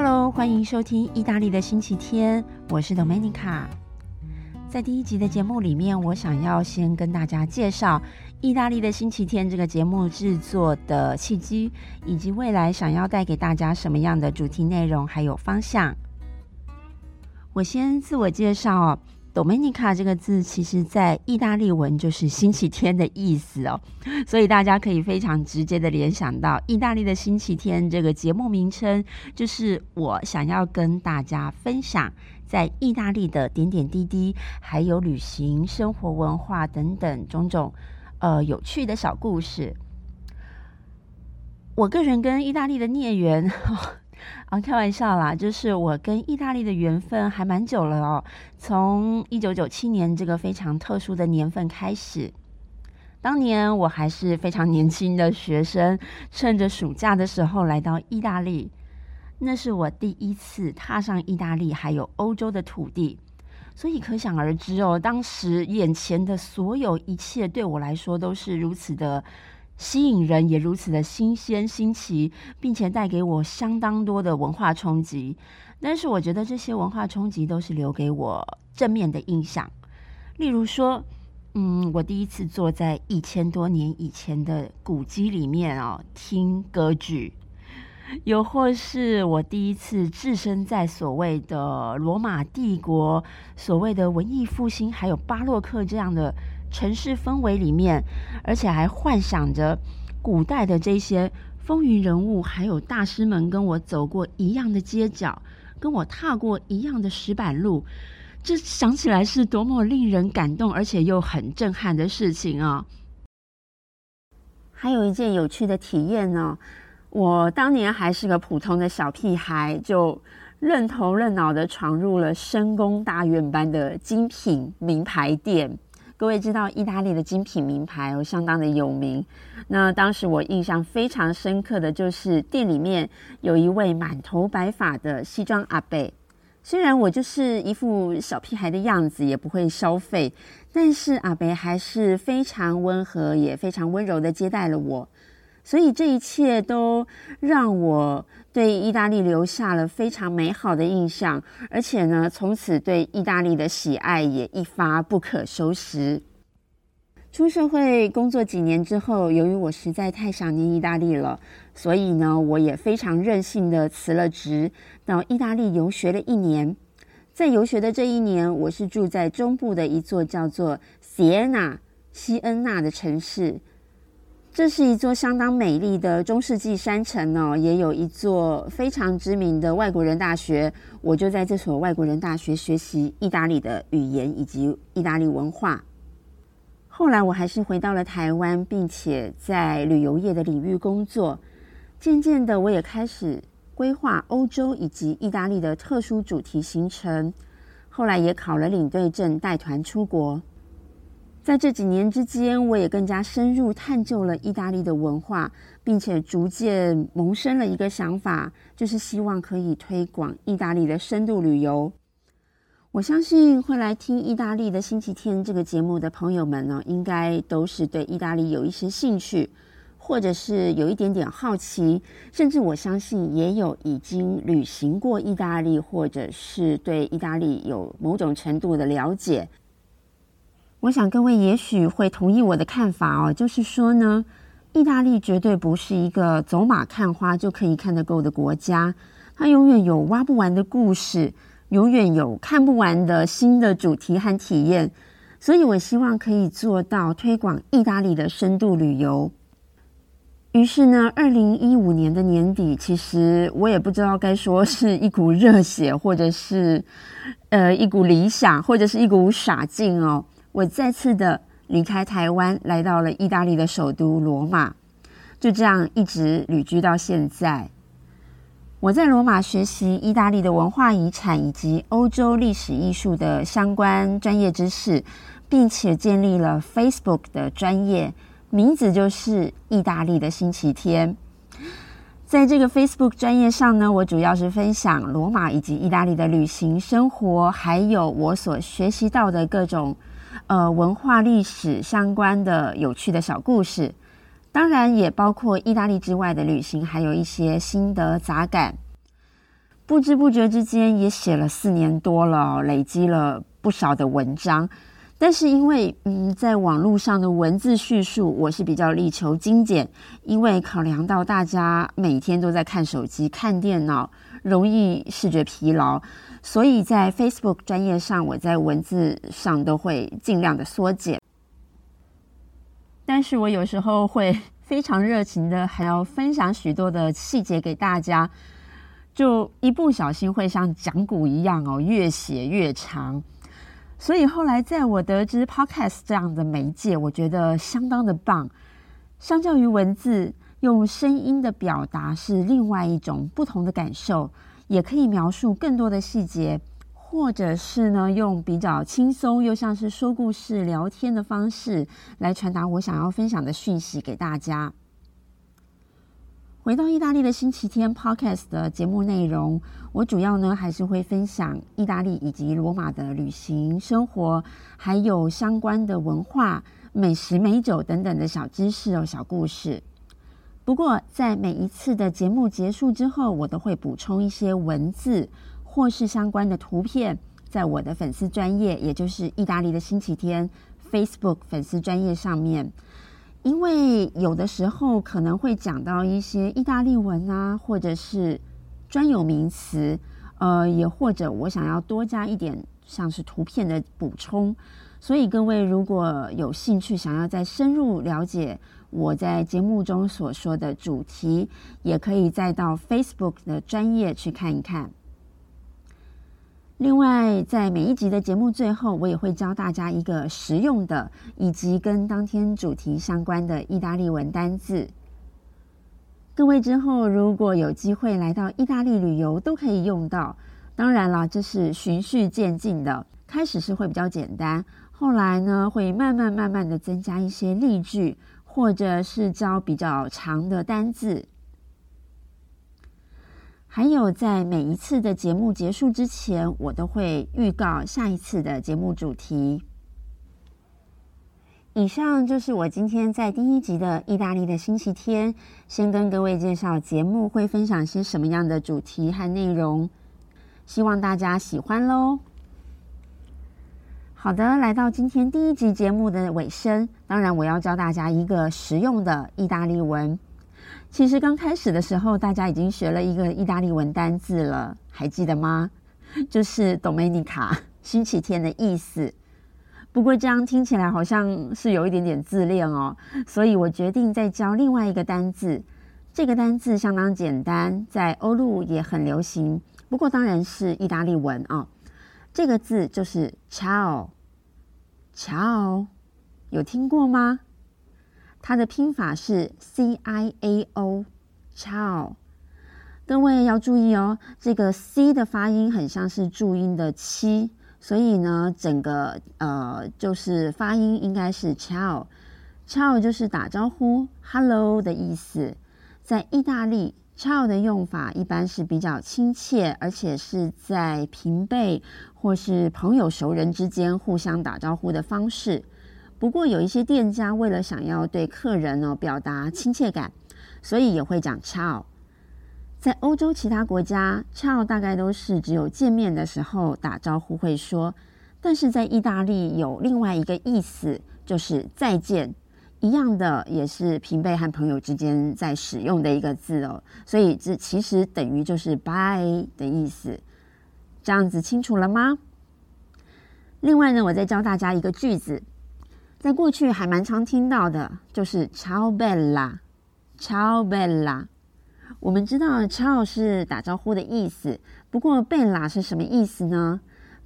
Hello，欢迎收听意大利的星期天，我是 Domenica。在第一集的节目里面，我想要先跟大家介绍意大利的星期天这个节目制作的契机，以及未来想要带给大家什么样的主题内容还有方向。我先自我介绍。Domenica 这个字，其实在意大利文就是星期天的意思哦，所以大家可以非常直接的联想到意大利的星期天这个节目名称，就是我想要跟大家分享在意大利的点点滴滴，还有旅行、生活、文化等等种种呃有趣的小故事。我个人跟意大利的孽缘。啊，开玩笑啦！就是我跟意大利的缘分还蛮久了哦，从一九九七年这个非常特殊的年份开始。当年我还是非常年轻的学生，趁着暑假的时候来到意大利，那是我第一次踏上意大利还有欧洲的土地，所以可想而知哦，当时眼前的所有一切对我来说都是如此的。吸引人也如此的新鲜新奇，并且带给我相当多的文化冲击。但是我觉得这些文化冲击都是留给我正面的印象。例如说，嗯，我第一次坐在一千多年以前的古迹里面哦听歌剧，又或是我第一次置身在所谓的罗马帝国、所谓的文艺复兴还有巴洛克这样的。城市氛围里面，而且还幻想着古代的这些风云人物，还有大师们跟我走过一样的街角，跟我踏过一样的石板路，这想起来是多么令人感动，而且又很震撼的事情啊！还有一件有趣的体验呢，我当年还是个普通的小屁孩，就认头认脑的闯入了深宫大院般的精品名牌店。各位知道，意大利的精品名牌哦，相当的有名。那当时我印象非常深刻的就是店里面有一位满头白发的西装阿伯。虽然我就是一副小屁孩的样子，也不会消费，但是阿伯还是非常温和，也非常温柔的接待了我。所以这一切都让我对意大利留下了非常美好的印象，而且呢，从此对意大利的喜爱也一发不可收拾。出社会工作几年之后，由于我实在太想念意大利了，所以呢，我也非常任性的辞了职，到意大利游学了一年。在游学的这一年，我是住在中部的一座叫做 Siena 西恩纳的城市。这是一座相当美丽的中世纪山城哦，也有一座非常知名的外国人大学。我就在这所外国人大学学习意大利的语言以及意大利文化。后来我还是回到了台湾，并且在旅游业的领域工作。渐渐的，我也开始规划欧洲以及意大利的特殊主题行程。后来也考了领队证，带团出国。在这几年之间，我也更加深入探究了意大利的文化，并且逐渐萌生了一个想法，就是希望可以推广意大利的深度旅游。我相信会来听《意大利的星期天》这个节目的朋友们呢，应该都是对意大利有一些兴趣，或者是有一点点好奇，甚至我相信也有已经旅行过意大利，或者是对意大利有某种程度的了解。我想各位也许会同意我的看法哦，就是说呢，意大利绝对不是一个走马看花就可以看得够的国家，它永远有挖不完的故事，永远有看不完的新的主题和体验，所以我希望可以做到推广意大利的深度旅游。于是呢，二零一五年的年底，其实我也不知道该说是一股热血，或者是呃一股理想，或者是一股傻劲哦。我再次的离开台湾，来到了意大利的首都罗马，就这样一直旅居到现在。我在罗马学习意大利的文化遗产以及欧洲历史艺术的相关专业知识，并且建立了 Facebook 的专业，名字就是“意大利的星期天”。在这个 Facebook 专业上呢，我主要是分享罗马以及意大利的旅行生活，还有我所学习到的各种。呃，文化历史相关的有趣的小故事，当然也包括意大利之外的旅行，还有一些心得杂感。不知不觉之间也写了四年多了，累积了不少的文章。但是因为嗯，在网络上的文字叙述，我是比较力求精简，因为考量到大家每天都在看手机、看电脑，容易视觉疲劳，所以在 Facebook 专业上，我在文字上都会尽量的缩减。但是我有时候会非常热情的，还要分享许多的细节给大家，就一不小心会像讲古一样哦，越写越长。所以后来在我得知 Podcast 这样的媒介，我觉得相当的棒。相较于文字，用声音的表达是另外一种不同的感受，也可以描述更多的细节，或者是呢用比较轻松又像是说故事聊天的方式来传达我想要分享的讯息给大家。回到意大利的星期天 Podcast 的节目内容，我主要呢还是会分享意大利以及罗马的旅行生活，还有相关的文化、美食、美酒等等的小知识哦、小故事。不过，在每一次的节目结束之后，我都会补充一些文字或是相关的图片，在我的粉丝专业，也就是意大利的星期天 Facebook 粉丝专业上面。因为有的时候可能会讲到一些意大利文啊，或者是专有名词，呃，也或者我想要多加一点像是图片的补充，所以各位如果有兴趣想要再深入了解我在节目中所说的主题，也可以再到 Facebook 的专业去看一看。另外，在每一集的节目最后，我也会教大家一个实用的以及跟当天主题相关的意大利文单字。各位之后如果有机会来到意大利旅游，都可以用到。当然了，这是循序渐进的，开始是会比较简单，后来呢会慢慢慢慢的增加一些例句，或者是教比较长的单字。还有，在每一次的节目结束之前，我都会预告下一次的节目主题。以上就是我今天在第一集的意大利的星期天，先跟各位介绍节目会分享些什么样的主题和内容，希望大家喜欢喽。好的，来到今天第一集节目的尾声，当然我要教大家一个实用的意大利文。其实刚开始的时候，大家已经学了一个意大利文单字了，还记得吗？就是 Domenica，星期天的意思。不过这样听起来好像是有一点点自恋哦，所以我决定再教另外一个单字。这个单字相当简单，在欧陆也很流行，不过当然是意大利文啊。这个字就是 Ciao，Ciao，有听过吗？它的拼法是 C I A O，Ciao。各位要注意哦，这个 C 的发音很像是注音的七，所以呢，整个呃就是发音应该是 Ciao。Ciao 就是打招呼，Hello 的意思。在意大利，Ciao 的用法一般是比较亲切，而且是在平辈或是朋友熟人之间互相打招呼的方式。不过有一些店家为了想要对客人呢表达亲切感，所以也会讲 “ciao”。在欧洲其他国家，“ciao” 大概都是只有见面的时候打招呼会说，但是在意大利有另外一个意思，就是再见，一样的也是平辈和朋友之间在使用的一个字哦。所以这其实等于就是 “bye” 的意思。这样子清楚了吗？另外呢，我再教大家一个句子。在过去还蛮常听到的，就是 “ciao bella”，“ciao bella”。我们知道超是打招呼的意思，不过贝拉是什么意思呢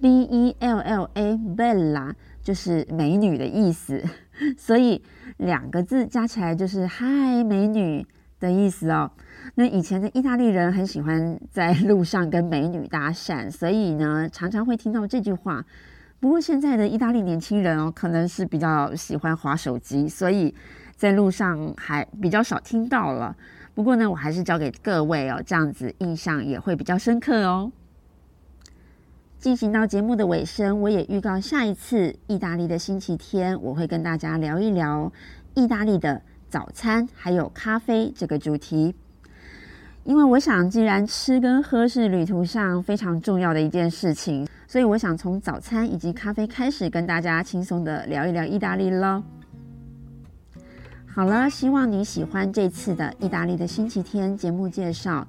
？B E L L A 贝拉就是美女的意思，所以两个字加起来就是“嗨，美女”的意思哦。那以前的意大利人很喜欢在路上跟美女搭讪，所以呢，常常会听到这句话。不过现在的意大利年轻人哦，可能是比较喜欢滑手机，所以在路上还比较少听到了。不过呢，我还是教给各位哦，这样子印象也会比较深刻哦。进行到节目的尾声，我也预告下一次意大利的星期天，我会跟大家聊一聊意大利的早餐还有咖啡这个主题。因为我想，既然吃跟喝是旅途上非常重要的一件事情，所以我想从早餐以及咖啡开始，跟大家轻松的聊一聊意大利喽。好了，希望你喜欢这次的意大利的星期天节目介绍，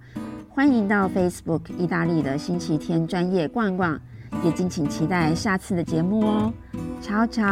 欢迎到 Facebook 意大利的星期天专业逛逛，也敬请期待下次的节目哦。超超。